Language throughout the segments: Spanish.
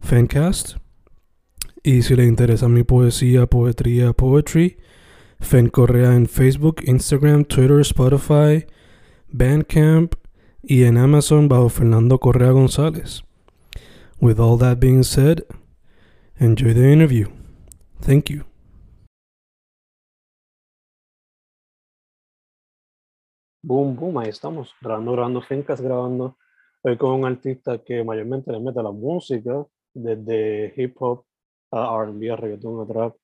Fencast. Y si le interesa mi poesía, poetría, poetry, Fen Correa en Facebook, Instagram, Twitter, Spotify, Bandcamp y en Amazon bajo Fernando Correa González. With all that being said, enjoy the interview. Thank you. Boom, boom, ahí estamos, grabando, grabando fincas, grabando. Hoy con un artista que mayormente le mete la música, desde hip hop a RB, a reggaeton, a trap,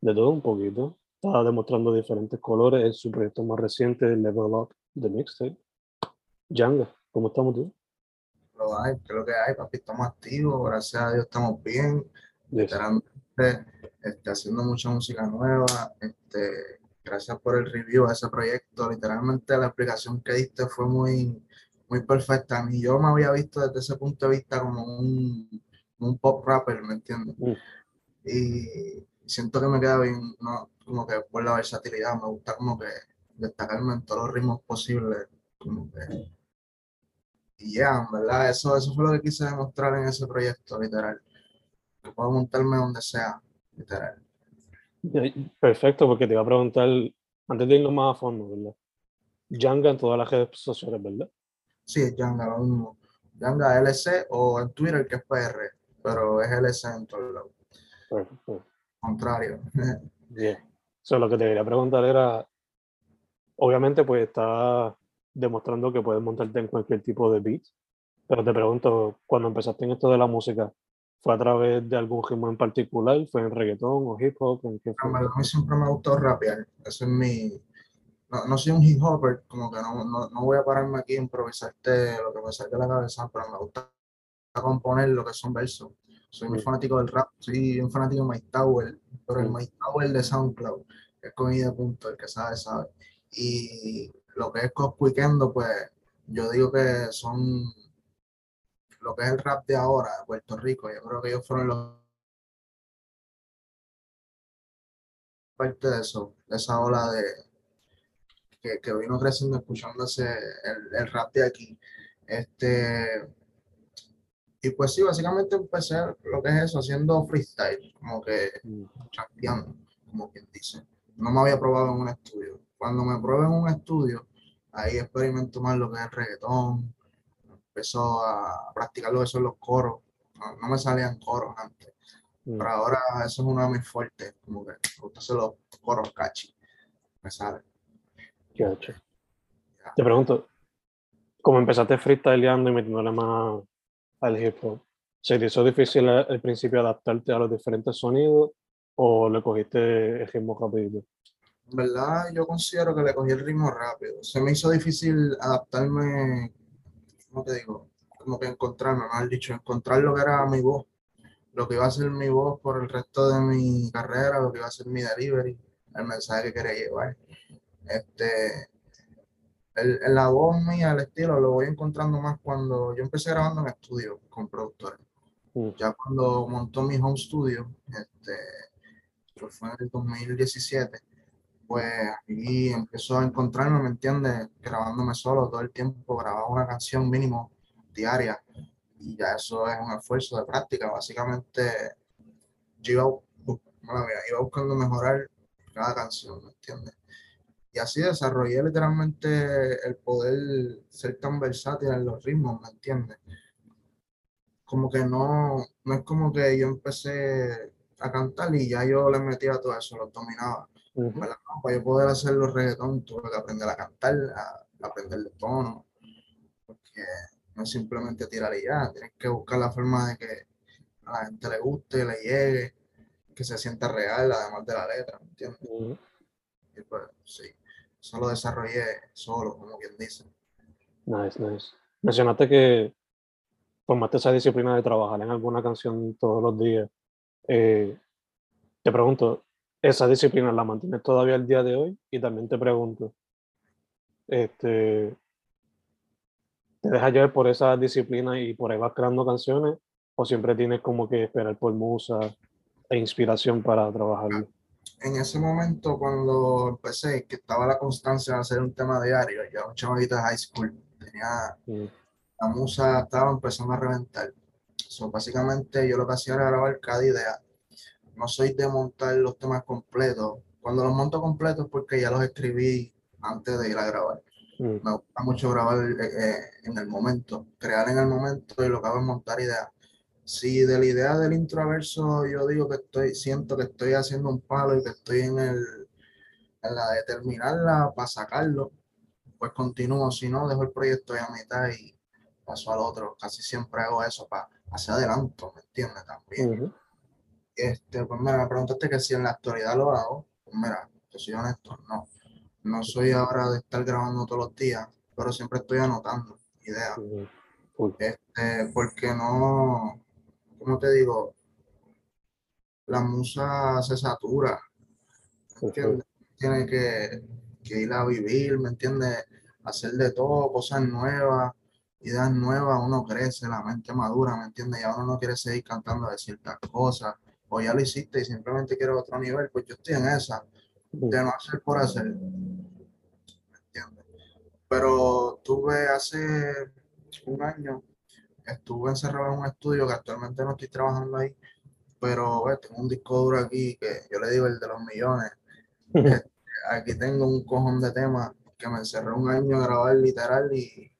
de todo un poquito. Está demostrando diferentes colores en su proyecto más reciente, Level Up, de Mixtape. Janga, ¿cómo estamos tú? Lo hay, lo que hay, papi, estamos activos, gracias a Dios estamos bien, literalmente este, haciendo mucha música nueva, este, gracias por el review de ese proyecto, literalmente la explicación que diste fue muy, muy perfecta. A yo me había visto desde ese punto de vista como un, un pop rapper, ¿me entiendes? Mm. Y siento que me queda bien, ¿no? como que por la versatilidad, me gusta como que destacarme en todos los ritmos posibles, como que... Y ya, ¿verdad? Eso, eso fue lo que quise demostrar en ese proyecto, literal. Que puedo montarme donde sea, literal. Perfecto, porque te iba a preguntar, antes de irnos más a fondo, ¿verdad? Janga en todas las redes sociales, ¿verdad? Sí, es Janga, lo mismo. Janga LC o en Twitter que es PR, pero es LC en todos lados. Contrario. Bien. So, lo que te quería preguntar era, obviamente pues está demostrando que puedes montarte en cualquier tipo de beat, pero te pregunto, cuando empezaste en esto de la música, ¿fue a través de algún ritmo en particular? ¿Fue en reggaetón o hip hop? ¿En qué fue? A mí siempre me gustó rapear, ese es mi... No, no soy un hip hopper, como que no, no, no voy a pararme aquí a improvisarte lo que me salga de la cabeza, pero me gusta componer lo que son versos. Soy muy fanático del rap, soy un fanático de Mike Tower, pero el. Mike Tower de SoundCloud, que es de punto, el que sabe, sabe. Y lo que es Coscuiquendo, pues yo digo que son lo que es el rap de ahora, de Puerto Rico. Yo creo que ellos fueron los parte de eso, de esa ola de que, que vino creciendo escuchándose el, el rap de aquí. Este, y pues sí, básicamente empecé lo que es eso, haciendo freestyle, como que Mm. champeando, como quien dice. No me había probado en un estudio. Cuando me probé en un estudio, ahí experimento más lo que es el reggaetón, empezó a practicar lo que son los coros. No, no me salían coros antes, Mm. pero ahora eso es uno de mis fuertes, como que me gusta hacer los coros cachi. Me sale. Te pregunto, como empezaste freestyleando y metiéndole más al hip hop, ¿se te hizo difícil al principio adaptarte a los diferentes sonidos o le cogiste el ritmo rapidito? En verdad, yo considero que le cogí el ritmo rápido. Se me hizo difícil adaptarme, ¿cómo te digo? Como que encontrarme, mal dicho, encontrar lo que era mi voz, lo que iba a ser mi voz por el resto de mi carrera, lo que iba a ser mi delivery, el mensaje que quería llevar. Este, el, el- la voz mía, el estilo, lo voy encontrando más cuando yo empecé grabando en estudio con productores. Mm. Ya cuando montó mi home studio, este, que fue en el 2017, pues ahí empezó a encontrarme, ¿me entiendes? Grabándome solo todo el tiempo, grababa una canción mínimo diaria y ya eso es un esfuerzo de práctica. Básicamente yo iba, iba buscando mejorar cada canción, ¿me entiendes? Y así desarrollé literalmente el poder ser tan versátil en los ritmos, ¿me entiendes? como que no, no es como que yo empecé a cantar y ya yo le metía todo eso, lo dominaba. ¿verdad? No, para yo poder hacer los reggaetón tuve que aprender a cantar, a, a aprender de tono, porque no es simplemente tirar y ya, tienes que buscar la forma de que a la gente le guste, le llegue, que se sienta real, además de la letra, ¿me entiendes? Ujú. Pues sí, eso lo desarrollé solo, como quien dice. Nice, nice. Mencionaste que formaste esa disciplina de trabajar en alguna canción todos los días. Eh, te pregunto, ¿esa disciplina la mantienes todavía el día de hoy? Y también te pregunto, este, ¿te dejas llevar por esa disciplina y por ahí vas creando canciones? ¿O siempre tienes como que esperar por musa e inspiración para trabajarlo? En ese momento, cuando empecé, que estaba la constancia de hacer un tema diario, ya un chamaquito de high school, tenía la musa estaba empezando a reventar. So, básicamente yo lo que hacía era grabar cada idea. No soy de montar los temas completos. Cuando los monto completos es porque ya los escribí antes de ir a grabar. mm, Me gusta mucho grabar eh, eh, en el momento, crear en el momento y lo que hago es montar ideas. Si de la idea del introverso yo digo que estoy, siento que estoy haciendo un palo y que estoy en, el, en la de terminarla para sacarlo, pues continúo. Si no, dejo el proyecto ahí a mitad y paso al otro. Casi siempre hago eso para hacia adelanto, ¿me entiendes? También. Este, pues mira, me preguntaste que si en la actualidad lo hago. Pues mira, te soy honesto, no. No soy ahora de estar grabando todos los días, pero siempre estoy anotando ideas. ujú. Cool. Este, porque no, ¿cómo te digo? La musa se satura, ¿me entiendes? Tiene que, que ir a vivir, ¿me entiendes? Hacer de todo, cosas nuevas, ideas nuevas, uno crece, la mente madura, ¿me entiendes? Ya uno no quiere seguir cantando de ciertas cosas, o ya lo hiciste y simplemente quiere otro nivel, pues yo estoy en esa, de no hacer por hacer, ¿me entiendes? Pero tuve hace un año, estuve encerrado en un estudio que actualmente no estoy trabajando ahí, pero eh, tengo un disco duro aquí que yo le digo el de los millones. Aquí tengo un cojón de temas que me encerré un año a grabar literal y,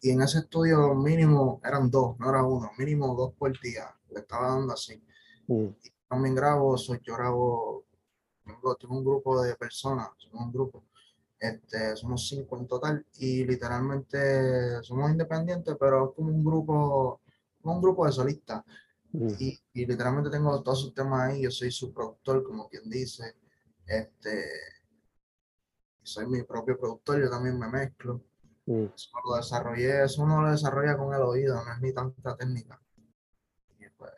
y en ese estudio mínimo eran dos, no era uno, mínimo dos por día. Le estaba dando así. Mm, Y también grabo, soy, yo grabo, tengo, tengo un grupo de personas, un grupo, este, somos cinco en total y literalmente somos independientes, pero es como un grupo, como un grupo de solistas. mm, Y, y literalmente tengo todos sus temas ahí, yo soy su productor, como quien dice. Este, soy mi propio productor, yo también me mezclo. mm. Eso lo desarrollé, eso uno lo desarrolla con el oído, no es ni tanta técnica. Y pues,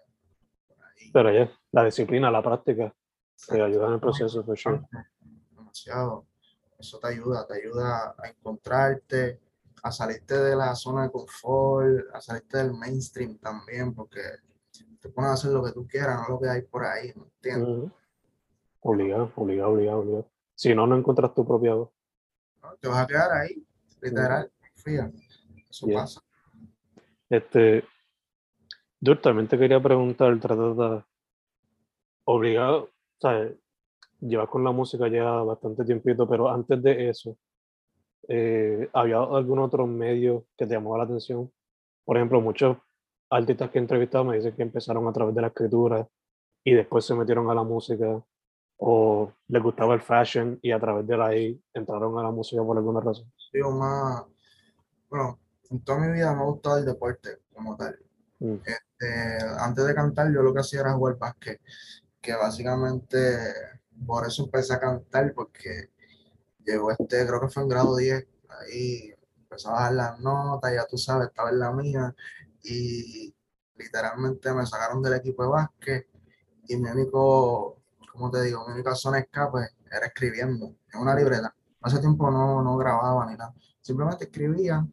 Pero ya, la disciplina, la práctica, te ayuda en el proceso, for sure. demasiado. Eso te ayuda, te ayuda a encontrarte, a salirte de la zona de confort, a salirte del mainstream también, porque te pones a hacer lo que tú quieras, no lo que hay por ahí, ¿me entiendes? Obligado, obligado, obligado, obligado. Si no, no encuentras tu propia voz. ¿no? Te vas a quedar ahí, literal, fíjate. Eso Yeah. pasa. Este, yo también te quería preguntar, tratar de obligado, ¿sabes? Llevas con la música ya bastante tiempito, pero antes de eso, eh, ¿había algún otro medio que te llamó la atención? Por ejemplo, muchos artistas que he entrevistado me dicen que empezaron a través de la escritura y después se metieron a la música, o les gustaba el fashion y a través de ahí entraron a la música por alguna razón. Digo, más, bueno, en toda mi vida me ha gustado el deporte como tal. Mm, Eh, antes de cantar, yo lo que hacía era jugar básquet, que básicamente por eso empecé a cantar, porque llegó este, creo que fue en grado 10, ahí empezó a bajar las notas, ya tú sabes, estaba en la mía, y literalmente me sacaron del equipo de básquet, y mi único, ¿cómo te digo? Mi única zona de escape era escribiendo en una libreta. Hace tiempo no, no grababa ni nada, simplemente escribía,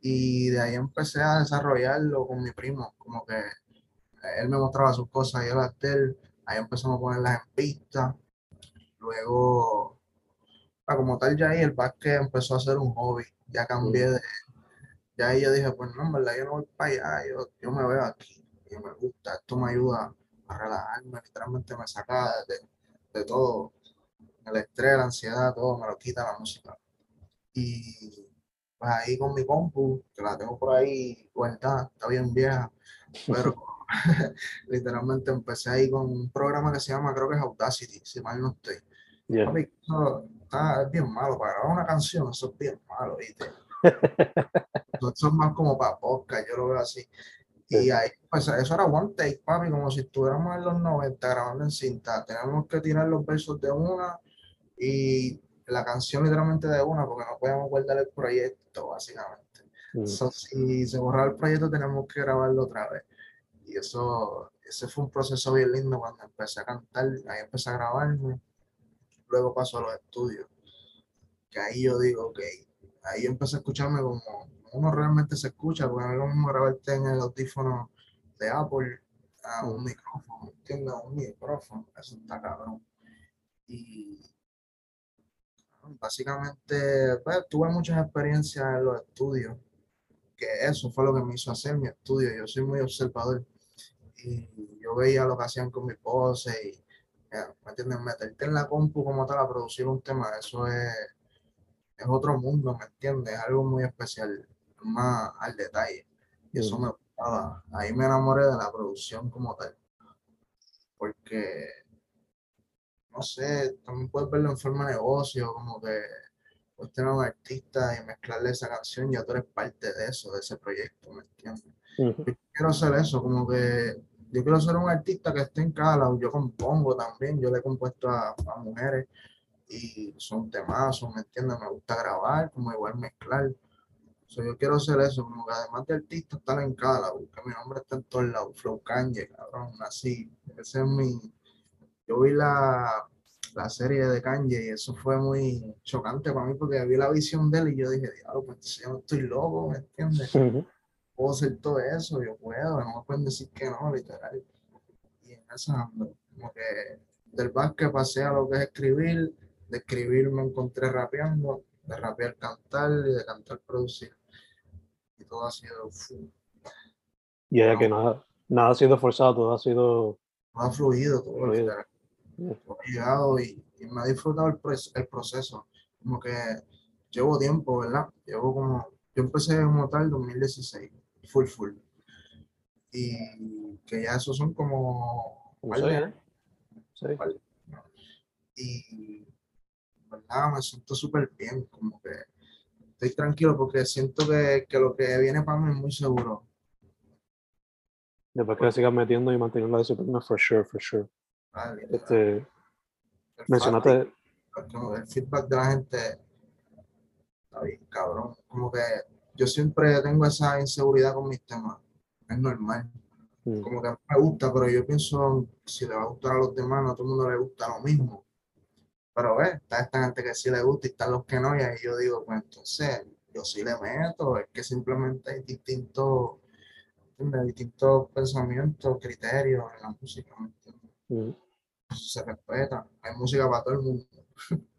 y de ahí empecé a desarrollarlo con mi primo, como que él me mostraba sus cosas y yo las ahí empezamos a ponerlas en pista, luego, como tal ya ahí el básquet empezó a ser un hobby, ya cambié de, ya ahí yo dije, pues no, en verdad yo no voy para allá, yo, yo me veo aquí, y me gusta, esto me ayuda a relajarme, literalmente me saca de, de todo, el estrés, la ansiedad, todo me lo quita la música. Y pues ahí con mi compu, que la tengo por ahí guardada, está bien vieja, pero literalmente empecé ahí con un programa que se llama, creo que es Audacity, si mal no estoy. Yeah. Eso está, es bien malo, para grabar una canción, eso es bien malo, ¿viste? Eso es más como para podcast, yo lo veo así. Y ahí, pues eso era one take, papi, como si estuviéramos en los 90 grabando en cinta. Tenemos que tirar los versos de una y la canción literalmente de una, porque no podíamos guardar el proyecto, básicamente. Mm. So, si se borraba el proyecto, tenemos que grabarlo otra vez. Y eso, ese fue un proceso bien lindo cuando empecé a cantar, ahí empecé a grabarme. Luego pasó a los estudios, que ahí yo digo, ok, ahí empecé a escucharme como uno realmente se escucha, porque no es lo mismo grabarte en el audífono de Apple a un micrófono, ¿entiendes? Un micrófono, eso está cabrón. Y básicamente, pues, tuve muchas experiencias en los estudios, que eso fue lo que me hizo hacer mi estudio. Yo soy muy observador y yo veía lo que hacían con mi pose y, ¿me entiendes? Meterte en la compu como tal a producir un tema, eso es, es otro mundo, ¿me entiendes? Es algo muy especial, más al detalle. Y eso me gustaba. Ahí me enamoré de la producción como tal. Porque, no sé, también puedes verlo en forma de negocio, como que puedes tener un artista y mezclarle esa canción, ya tú eres parte de eso, de ese proyecto, ¿me entiendes? Yo quiero hacer eso, como que yo quiero ser un artista que esté en cada. Yo compongo también, yo le he compuesto a, a mujeres y son temazos, ¿me entiendes? Me gusta grabar, como igual mezclar. So, yo quiero hacer eso, como que además de artista, estar en cada lado, mi nombre está en todos lados. Flow Kanye, cabrón, así. Ese es mi. Yo vi la, la serie de Kanye y eso fue muy chocante para mí porque vi la visión de él y yo dije, diablo, pues yo estoy loco, ¿me entiendes? Ujú. Puedo hacer todo eso, yo puedo, no me pueden decir que no, literal. Y en ando, como que del básquet pasé a lo que es escribir, de escribir me encontré rapeando, de rapear cantar y de cantar producir. Y todo ha sido, Y es que nada, nada ha sido forzado, todo ha sido. todo ha fluido, todo, Fluido. Yeah. Ha llegado y, y me ha disfrutado el, el proceso. Como que llevo tiempo, ¿verdad? Llevo como, yo empecé como tal 2016, full, full. Y que ya esos son como de ¿eh? Sí. y verdad me siento súper bien, como que estoy tranquilo porque siento que, que lo que viene para mí es muy seguro. Después que le sigas metiendo y manteniendo la disciplina, for sure, for sure. ¿vale? Este, mencionaste, el feedback de la gente está bien, cabrón. Como que yo siempre tengo esa inseguridad con mis temas, es normal. mm, Como que me gusta, pero yo pienso si le va a gustar a los demás, no a todo el mundo le gusta lo mismo. Pero ves, está esta gente que sí le gusta y están los que no, y ahí yo digo, pues entonces yo sí le meto, es que simplemente hay distintos, ¿entiendes? distintos pensamientos, criterios en la música, ¿me entiendes? mm, se respeta, hay música para todo el mundo.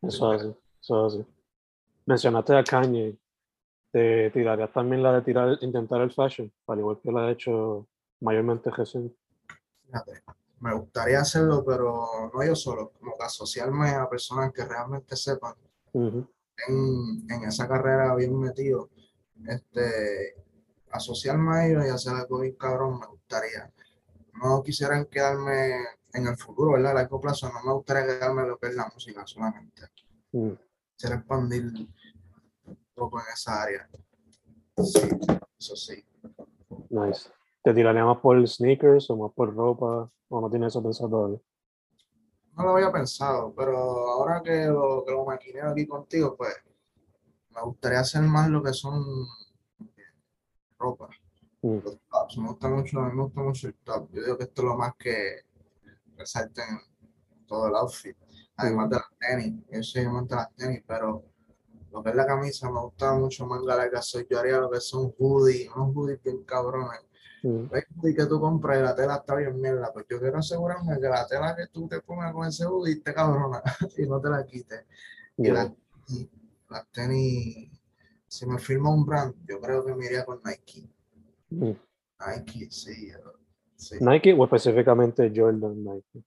eso es así, eso es así. Mencionaste a Kanye. ¿Te tirarías también la de tirar, intentar el fashion? Al igual que lo ha hecho mayormente Jesús. Fíjate, me gustaría hacerlo, pero no yo solo, como que asociarme a personas que realmente sepan en, en esa carrera bien metido, este, asociarme a ellos y hacer algo bien cabrón, me gustaría. No quisiera quedarme en el futuro, ¿verdad? A largo plazo, no me gustaría quedarme en lo que es la música solamente. mm. Quisiera expandir poco en esa área. Sí, eso sí. Nice. ¿Te tiraría más por sneakers o más por ropa? ¿O no tienes eso pensado todavía? No lo había pensado, pero ahora que lo, que lo maquineo aquí contigo, pues me gustaría hacer más lo que son ropa. Mm, los tops, me gusta mucho, me gusta mucho el top. Yo digo que esto es lo más que resalta en todo el outfit. Además de las tenis, yo soy amante de las tenis, pero lo que es la camisa me gusta mucho manga larga. Soy, yo haría lo que son hoodies, unos hoodies bien cabrones. mm, ¿Ves hoodie que tú compras y la tela está bien mierda? Pues yo quiero asegurarme que la tela que tú te pongas con ese hoodie esté cabrona y no te la quites. Y yeah. las, y las tenis, si me firma un brand, yo creo que me iría con Nike. Mm. Nike, sí. sí. Nike o específicamente Jordan Nike.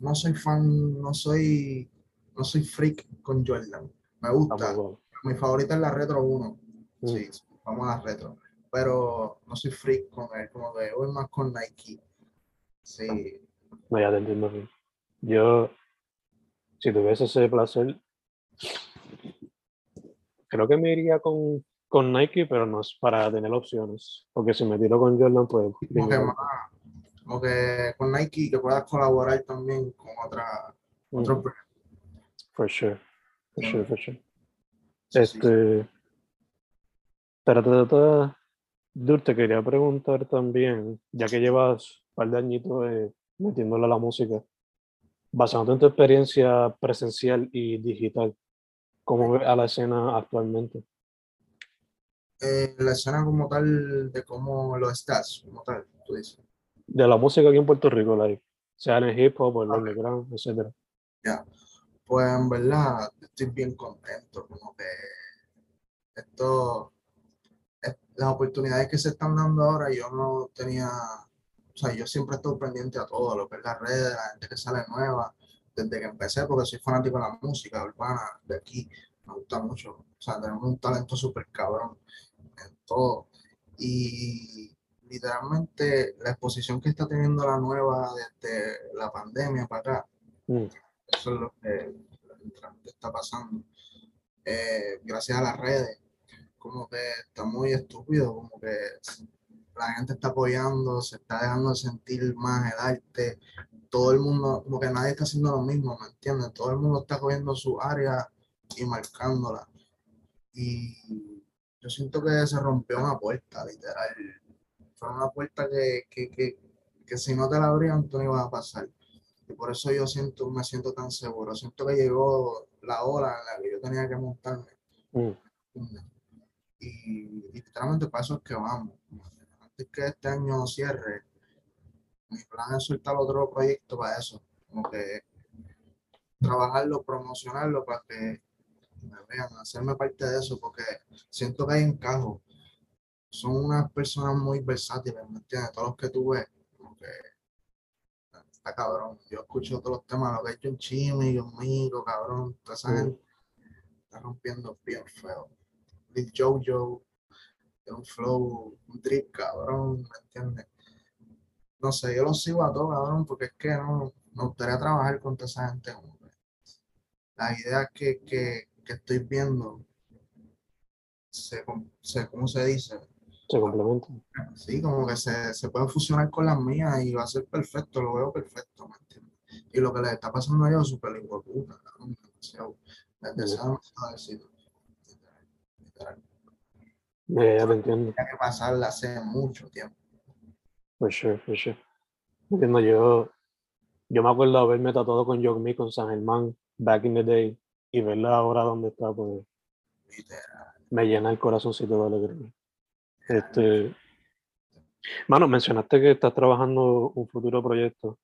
No soy fan, no soy, no soy freak con Jordan. Me gusta, mi favorita es la Retro 1. Mm. Sí, vamos a la Retro. Pero no soy freak con él, como que voy más con Nike. Sí, No, ya te entiendo bien. Yo, si tuviese ese placer, creo que me iría con, con Nike, pero no es para tener opciones. Porque si me tiro con Jordan, pues. como que más, como que con Nike que puedas colaborar también con otra, Mm. For sure. For sure, for sure. Sí, sí, sí. Este. Pero ta, ta, ta, Dur, te quería preguntar también, ya que llevas un par de añitos eh, metiéndole a la música, basándote en tu experiencia presencial y digital, ¿cómo ves a la escena actualmente? Eh, la escena como tal de cómo lo estás, como tal, tú dices. De la música aquí en Puerto Rico, like, sea en el hip hop o en el underground, etcétera. Ya, pues en verdad estoy bien contento, como que esto, es- las oportunidades que se están dando ahora, yo no tenía, o sea, yo siempre estoy pendiente a todo, lo que es las redes, la gente que sale nueva, desde que empecé, porque soy fanático de la música urbana de aquí, me gusta mucho, o sea, tenemos un talento súper cabrón en todo, y literalmente la exposición que está teniendo la nueva desde la pandemia para acá, Mm, eso es lo que está pasando. Eh, gracias a las redes, como que está muy estúpido, como que la gente está apoyando, se está dejando sentir más el arte, todo el mundo, como que nadie está haciendo lo mismo, ¿me entiendes? Todo el mundo está cogiendo su área y marcándola. Y yo siento que se rompió una puerta, literal. Fue una puerta que, que, que, que si no te la abrían, tú no ibas a pasar. Por eso yo siento, me siento tan seguro. Siento que llegó la hora en la que yo tenía que montarme. mm. Y, y literalmente para eso es que vamos. Antes que este año cierre, mi plan es soltar otro proyecto para eso. Como que trabajarlo, promocionarlo para que me vean, hacerme parte de eso, porque siento que hay encajo. Son unas personas muy versátiles, ¿me entiendes? Todos los que tú ves, como que está cabrón. Yo escucho todos los temas, lo que ha hecho en Chimi, John Mico, cabrón, toda esa gente está rompiendo bien feo. Lil Jojo, tiene un flow, un drip, cabrón, ¿me entiendes? No sé, yo los sigo a todos, cabrón, porque es que no, me gustaría trabajar con toda esa gente. que Las ideas que, que, que estoy viendo, se, ¿cómo se dice? Se complementan. Sí, como que se, se pueden fusionar con las mías y va a ser perfecto, lo veo perfecto, ¿me entiendes? Y lo que les está pasando a ellos es súper de puta, demasiado. Les deseo demasiado. Literal. Ya, te entiendo. Tenía que pasarla hace mucho tiempo. For sure, for sure. Entiendo, yo, yo me acuerdo haberme tatuado con John Me con San Germán back in the day y verla ahora donde está, pues Literal. me llena el corazoncito de alegría. Este, mano, mencionaste que estás trabajando un futuro proyecto.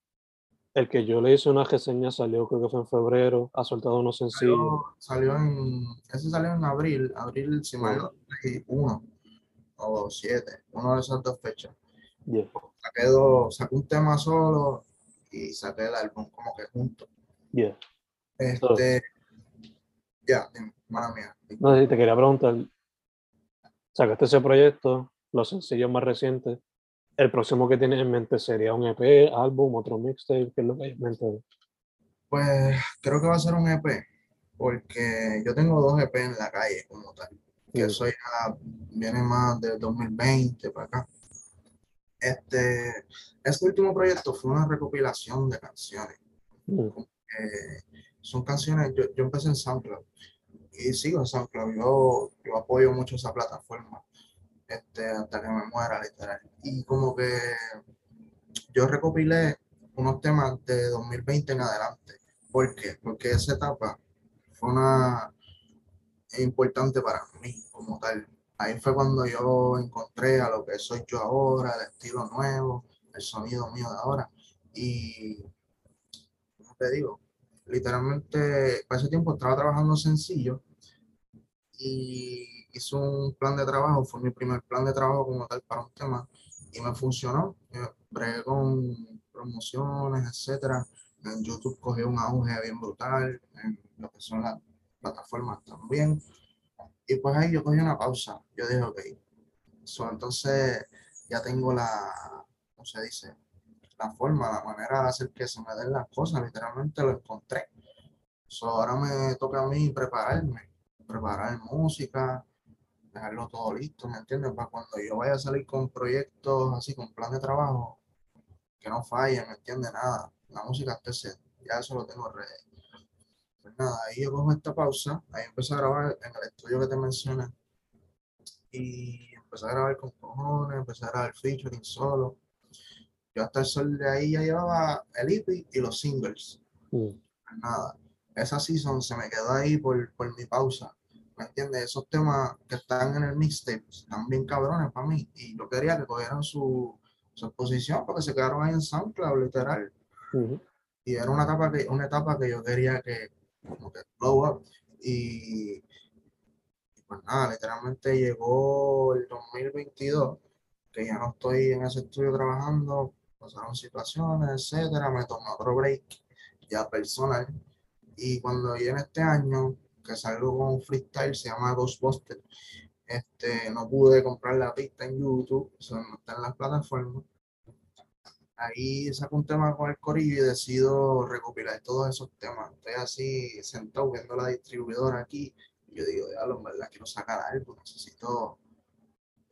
El que yo le hice una reseña salió, creo que fue en febrero, ha soltado unos sencillos. Salió, salió en, ese salió en abril, abril, si mal no uno o siete, una de esas dos fechas. Yeah, Saqué, dos, saqué un tema solo y saqué el álbum como que junto. yeah. Este, ya, dime, mala mía. No sé si te quería preguntar, sacaste ese proyecto, los sencillos más recientes. El próximo que tienes en mente sería un EP, álbum, otro mixtape, ¿qué es lo que hay en mente? Pues creo que va a ser un EP, porque yo tengo dos EP en la calle como tal, que eso ya viene más del 2020 para acá. Este, este último proyecto fue una recopilación de canciones. Mm, eh, son canciones, yo, yo empecé en SoundCloud y sigo en SoundCloud, yo, yo apoyo mucho esa plataforma este, hasta que me muera, literal. Y como que yo recopilé unos temas de 2020 en adelante. ¿Por qué? Porque esa etapa fue una importante para mí como tal. Ahí fue cuando yo encontré a lo que soy yo ahora, el estilo nuevo, el sonido mío de ahora. Y, como te digo, literalmente, para ese tiempo estaba trabajando sencillo y hice un plan de trabajo, fue mi primer plan de trabajo como tal para un tema y me funcionó. Eh, Bregué con promociones, etcétera. En YouTube cogí un auge bien brutal, en lo que son las plataformas también. Y pues ahí yo cogí una pausa. Yo dije, ok. So, entonces ya tengo la, ¿cómo se dice? La forma, la manera de hacer que se me den las cosas. Literalmente lo encontré. So, ahora me toca a mí prepararme, preparar música, dejarlo todo listo, ¿me entiendes? Para cuando yo vaya a salir con proyectos así, con plan de trabajo, que no falle, ¿me entiendes? Nada, la música esté set, ya eso lo tengo ready. Pues nada, ahí yo cojo esta pausa, ahí empecé a grabar en el estudio que te mencioné, y empecé a grabar con cojones, empecé a grabar featuring solo. Yo hasta el sol de ahí ya llevaba el EP y los singles. Mm. Nada, esa season se me quedó ahí por, por mi pausa. ¿Me entiendes? Esos temas que están en el mixtape están bien cabrones para mí. Y yo quería que cogieran su, su exposición porque se quedaron ahí en SoundCloud, literal. Y era una etapa que, una etapa que yo quería que, como que blow up. Y, y pues nada, literalmente llegó el 2022, que ya no estoy en ese estudio trabajando, pasaron situaciones, etcétera, me tomé otro break ya personal. Y cuando viene este año, que salgo con un freestyle, se llama Ghostbuster, este, no pude comprar la pista en YouTube, eso no está en las plataformas. Ahí saco un tema con el corillo y decido recopilar todos esos temas. Estoy así sentado viendo la distribuidora aquí. Y yo digo, ya, en verdad quiero sacar algo, necesito,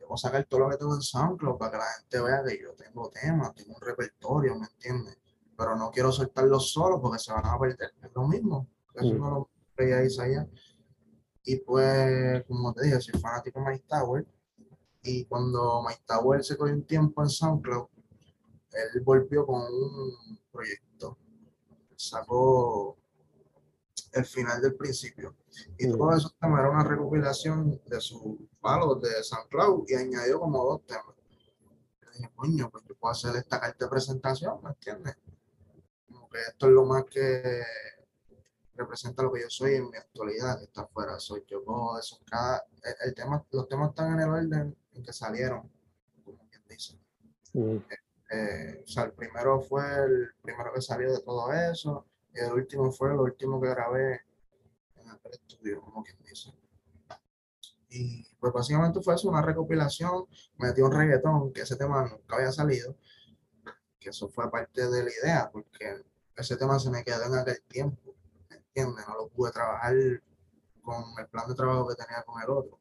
debo sacar todo lo que tengo en SoundCloud para que la gente vea que yo tengo temas, tengo un repertorio, ¿me entiendes? Pero no quiero soltarlos solo porque se van a perder. Es lo mismo. Eso Mm. no lo veía Isaías. Y pues, como te dije, soy fanático de Mike Tower. Y cuando Mike Tower se cogió un tiempo en SoundCloud, él volvió con un proyecto. Sacó el final del principio. Y Mm. todo eso temas era una recopilación de sus palos de SoundCloud y añadió como dos temas. Yo dije, coño, pues yo puedo hacer esta carta de presentación, ¿me entiendes? Como que esto es lo más que representa lo que yo soy en mi actualidad, que está afuera. Soy yo cojo eso. Cada, el, el tema, los temas están en el orden en que salieron, como quien dice. Mm. Eh, o sea, el primero fue el primero que salió de todo eso, y el último fue el último que grabé en el estudio, como quien dice. Y pues básicamente fue eso, una recopilación, metí un reggaetón, que ese tema nunca había salido, que eso fue parte de la idea, porque ese tema se me quedó en aquel tiempo, ¿me entiendes? No lo pude trabajar con el plan de trabajo que tenía con el otro.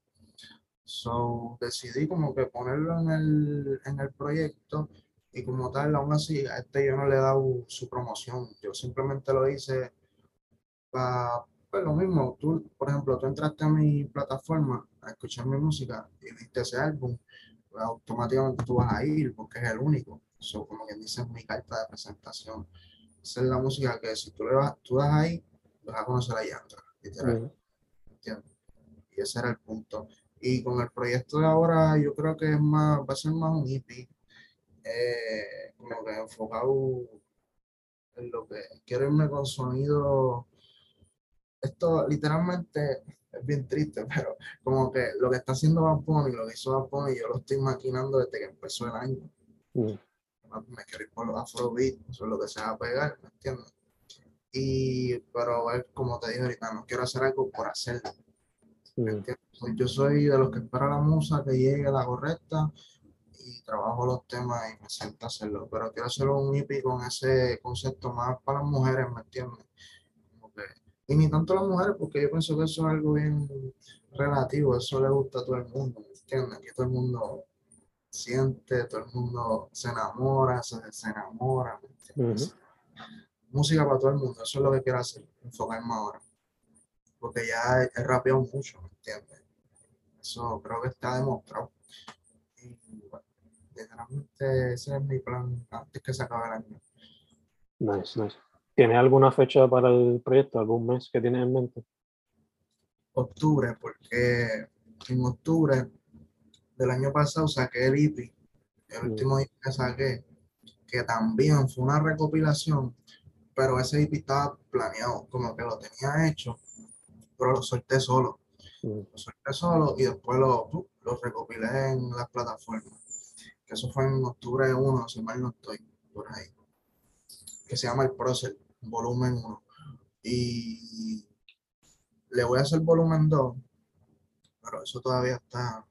So, decidí como que ponerlo en el, en el proyecto y como tal, aún así, a este yo no le he dado su promoción. Yo simplemente lo hice para, pues lo mismo. Tú, por ejemplo, tú entraste a mi plataforma a escuchar mi música y viste ese álbum, automáticamente tú vas a ir porque es el único. Eso, como quien dice, es mi carta de presentación. Esa es la música que si tú le vas, tú das ahí, vas a conocer a Yandra, literal. Mm. ¿entiendes? Y ese era el punto. Y con el proyecto de ahora, yo creo que es más, va a ser más un EP, eh, como que enfocado en lo que quiero irme con sonido. Esto literalmente es bien triste, pero como que lo que está haciendo Bad Bunny, lo que hizo Bad Bunny, yo lo estoy maquinando desde que empezó el año. Mm. Me quiero ir por los afrobeat, eso es lo que se va a pegar, ¿me entiendes? Y, pero como te dije ahorita, no quiero hacer algo por hacerlo. Mm. ¿entiendes? Yo soy de los que espera la musa que llegue la correcta y trabajo los temas y me siento a hacerlo. Pero quiero hacerlo un EP con ese concepto más para las mujeres, ¿me entiendes? Y ni tanto las mujeres, porque yo pienso que eso es algo bien relativo, eso le gusta a todo el mundo, ¿me entiendes? Que todo el mundo siente, todo el mundo se enamora, se, se enamora, ¿me entiendes? Música para todo el mundo, eso es lo que quiero hacer, enfocarme ahora. Porque ya he, he rapeado mucho, ¿me entiendes? Eso creo que está demostrado. Y bueno, literalmente ese es mi plan antes que se acabe el año. Nice, nice. ¿Tienes alguna fecha para el proyecto? ¿Algún mes que tienes en mente? Octubre, porque en octubre del año pasado saqué el EP, el Mm. último EP que saqué, que también fue una recopilación, pero ese EP estaba planeado, como que lo tenía hecho, pero lo solté solo. Mm. lo solté solo y después lo, lo recopilé en las plataformas. Que eso fue en octubre 1, si mal no estoy, por ahí. Que se llama el Procel, volumen 1. Y le voy a hacer volumen 2, pero eso todavía está,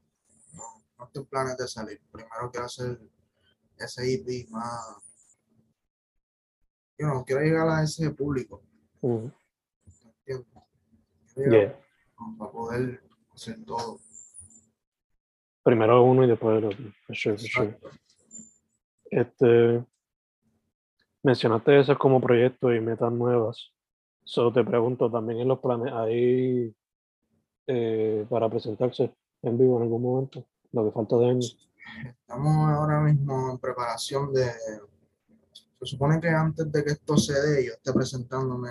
no, no estoy en planes de salir. Primero quiero hacer ese EP más, yo no quiero llegar a ese público. Quiero llegar Yeah. para poder hacer todo. Primero uno y después el otro. For sure, for sure. Este, mencionaste eso como proyecto y metas nuevas. Solo te pregunto, ¿también en los planes ahí eh, para presentarse en vivo en algún momento? Lo que falta de año. Estamos ahora mismo en preparación de. Se supone que antes de que esto se dé, yo esté presentándome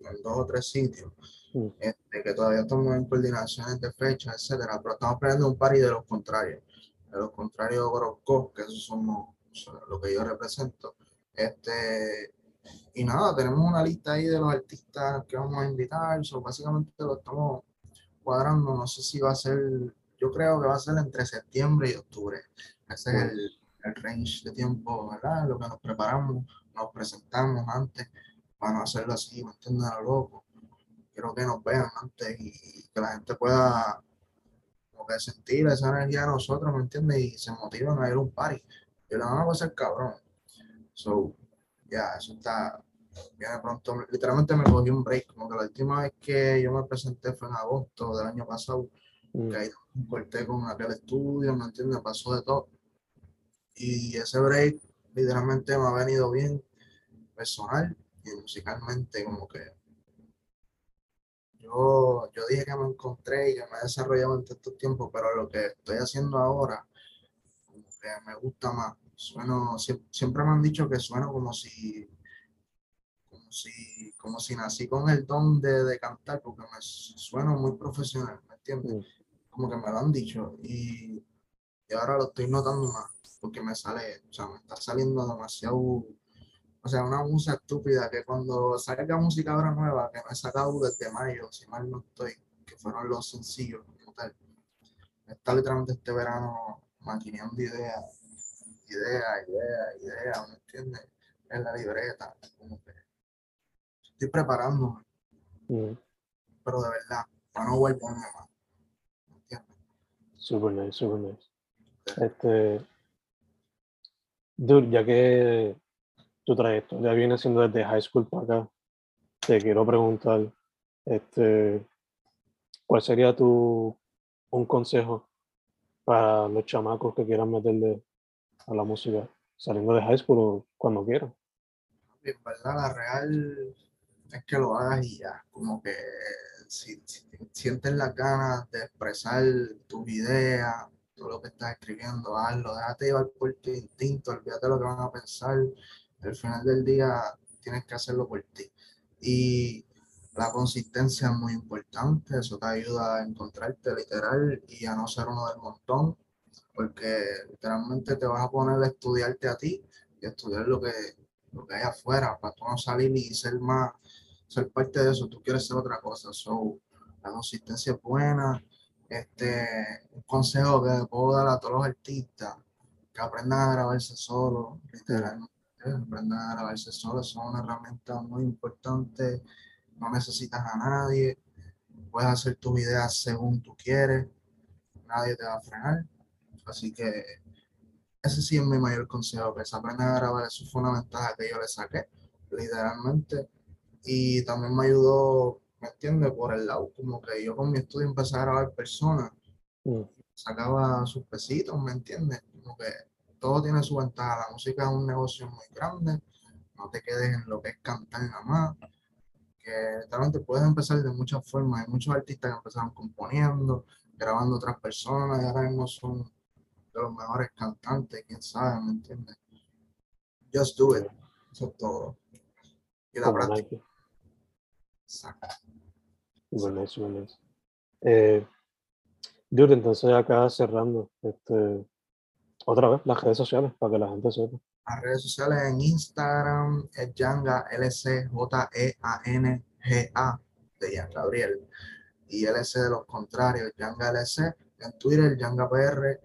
en dos o tres sitios, Mm. este, que todavía estamos en coordinaciones de fecha, etcétera, pero estamos planeando un party de los contrarios, de los contrarios Gorosco, que esos somos son lo que yo represento. Este, y nada, tenemos una lista ahí de los artistas que vamos a invitar, so, básicamente lo estamos cuadrando, no sé si va a ser, yo creo que va a ser entre septiembre y octubre. Ese es el, el range de tiempo, ¿verdad? Lo que nos preparamos, nos presentamos antes para no hacerlo así, ¿me entiendes? A lo loco. Quiero que nos vean antes y, que la gente pueda como que sentir esa energía de nosotros, ¿me entiendes? Y se motiven a ir a un party. Y la van a pasar cabrón. So, ya, eso está, viene pronto. Literalmente me cogí un break, como que la última vez que yo me presenté fue en agosto del año pasado Mm. que ahí corté con aquel estudio, ¿me entiendes? Pasó de todo. Y ese break literalmente me ha venido bien personal y musicalmente, como que yo, yo dije que me encontré y que me he desarrollado en estos tiempos, pero lo que estoy haciendo ahora, como que me gusta más. Sueno, sie- siempre me han dicho que sueno como si, como si, como si nací con el don de, de cantar, porque me su- sueno muy profesional, ¿me entiendes? Como que me lo han dicho y, y ahora lo estoy notando más porque me sale, o sea, me está saliendo demasiado, o sea, una música estúpida que cuando salga música ahora nueva que me he sacado desde mayo, si mal no estoy, que fueron los sencillos como tal, está literalmente este verano maquineando ideas, ideas, ideas, ideas, ¿me entiendes? En la libreta, como que estoy preparándome, Mm. pero de verdad, para no volverme más, ¿me entiendes? Super nice, super nice. Este, dude, ya que tu trayectoria viene siendo desde high school para acá, te quiero preguntar, este, ¿cuál sería tu un consejo para los chamacos que quieran meterle a la música saliendo de high school o cuando quieran? en verdad la real es que lo hagas y ya, como que si, si sientes las ganas de expresar tus ideas, todo lo que estás escribiendo, hazlo, déjate llevar por tu instinto, olvídate lo que van a pensar, al final del día tienes que hacerlo por ti. Y la consistencia es muy importante, eso te ayuda a encontrarte literal y a no ser uno del montón, porque literalmente te vas a poner a estudiarte a ti y estudiar lo que, lo que hay afuera, para tú no salir y ser más, ser parte de eso, tú quieres ser otra cosa. So, la consistencia es buena. Este, un consejo que puedo dar a todos los artistas, que aprendan a grabarse solo, literalmente, aprendan a grabarse solo, es una herramienta muy importante, no necesitas a nadie, puedes hacer tus ideas según tú quieres, nadie te va a frenar, así que ese sí es mi mayor consejo, que se aprendan a grabar, eso fue una ventaja que yo le saqué, literalmente. Y también me ayudó, ¿me entiendes? Por el lado, como que yo con mi estudio empecé a grabar personas, Mm, sacaba sus pesitos, ¿me entiendes? Como que todo tiene su ventaja, la música es un negocio muy grande, no te quedes en lo que es cantar nada más, que realmente puedes empezar de muchas formas, hay muchos artistas que empezaron componiendo, grabando otras personas y ahora mismo son de los mejores cantantes, quién sabe, ¿me entiendes? Just do it, eso es todo. Y la práctica, Nike. exacto. Nice, super nice. Eh, dude, entonces acá cerrando, este, otra vez las redes sociales para que la gente sepa. Las redes sociales en Instagram es Yanga LC J E A N G A de Yan Gabriel y LC de los contrarios Yanga LC en Twitter Yanga PR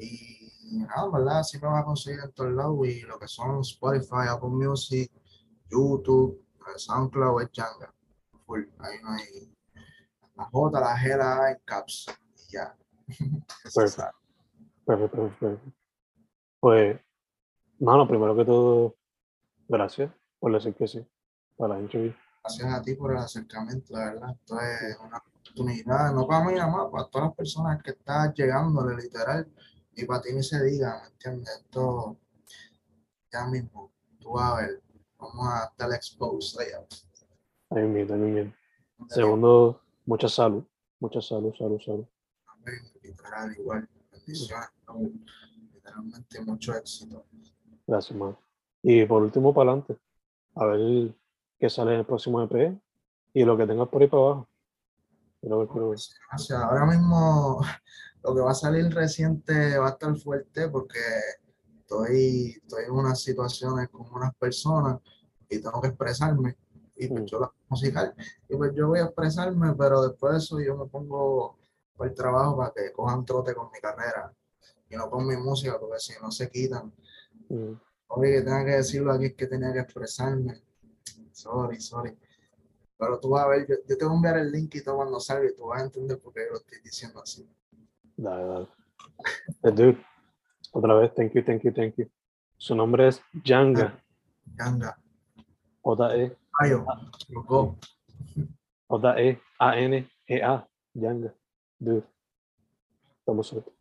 y nada, ¿verdad? Así me vas a conseguir en todos lados y lo que son Spotify, Apple Music, YouTube, SoundCloud es. Full, ahí no hay la J, la G, la A en caps. ya. Perfecto. Perfecto, perfecto. Pues, mano, primero que todo, gracias por decir que sí para la entrevista. Gracias a ti por el acercamiento, la verdad. Esto es una oportunidad, no para mí nada más, para todas las personas que están llegando, literal, y para ti ni se diga, ¿me entiendes? Esto ya mismo, tú vas a ver, vamos a estar exposed allá. Ahí mismo, ahí mismo. Segundo, mucha salud, mucha salud, salud, salud. Amén, literal, igual. Bendiciones, literalmente mucho éxito. Gracias, man. Y por último, para adelante. A ver qué sale en el próximo EP y lo que tengas por ahí para abajo. Sea, ahora mismo lo que va a salir reciente va a estar fuerte porque estoy, estoy en unas situaciones con unas personas y tengo que expresarme. Y pues Mm. yo la musical, y pues yo voy a expresarme, pero después de eso yo me pongo por el trabajo para que cojan trote con mi carrera y no con mi música, porque si no se quitan. Mm. Oye, que tenga que decirlo aquí es que tenía que expresarme. Sorry, sorry. Pero tú vas a ver, yo, yo te voy a enviar el link y todo cuando salga y tú vas a entender por qué yo lo estoy diciendo así. Dale, dale. Eh, Dude, otra vez, thank you, thank you, thank you. Su nombre es Janga, Ganga, J-E, Ayo, loco. J-E-A-N-G-A, Janga. Dude, estamos sueltos.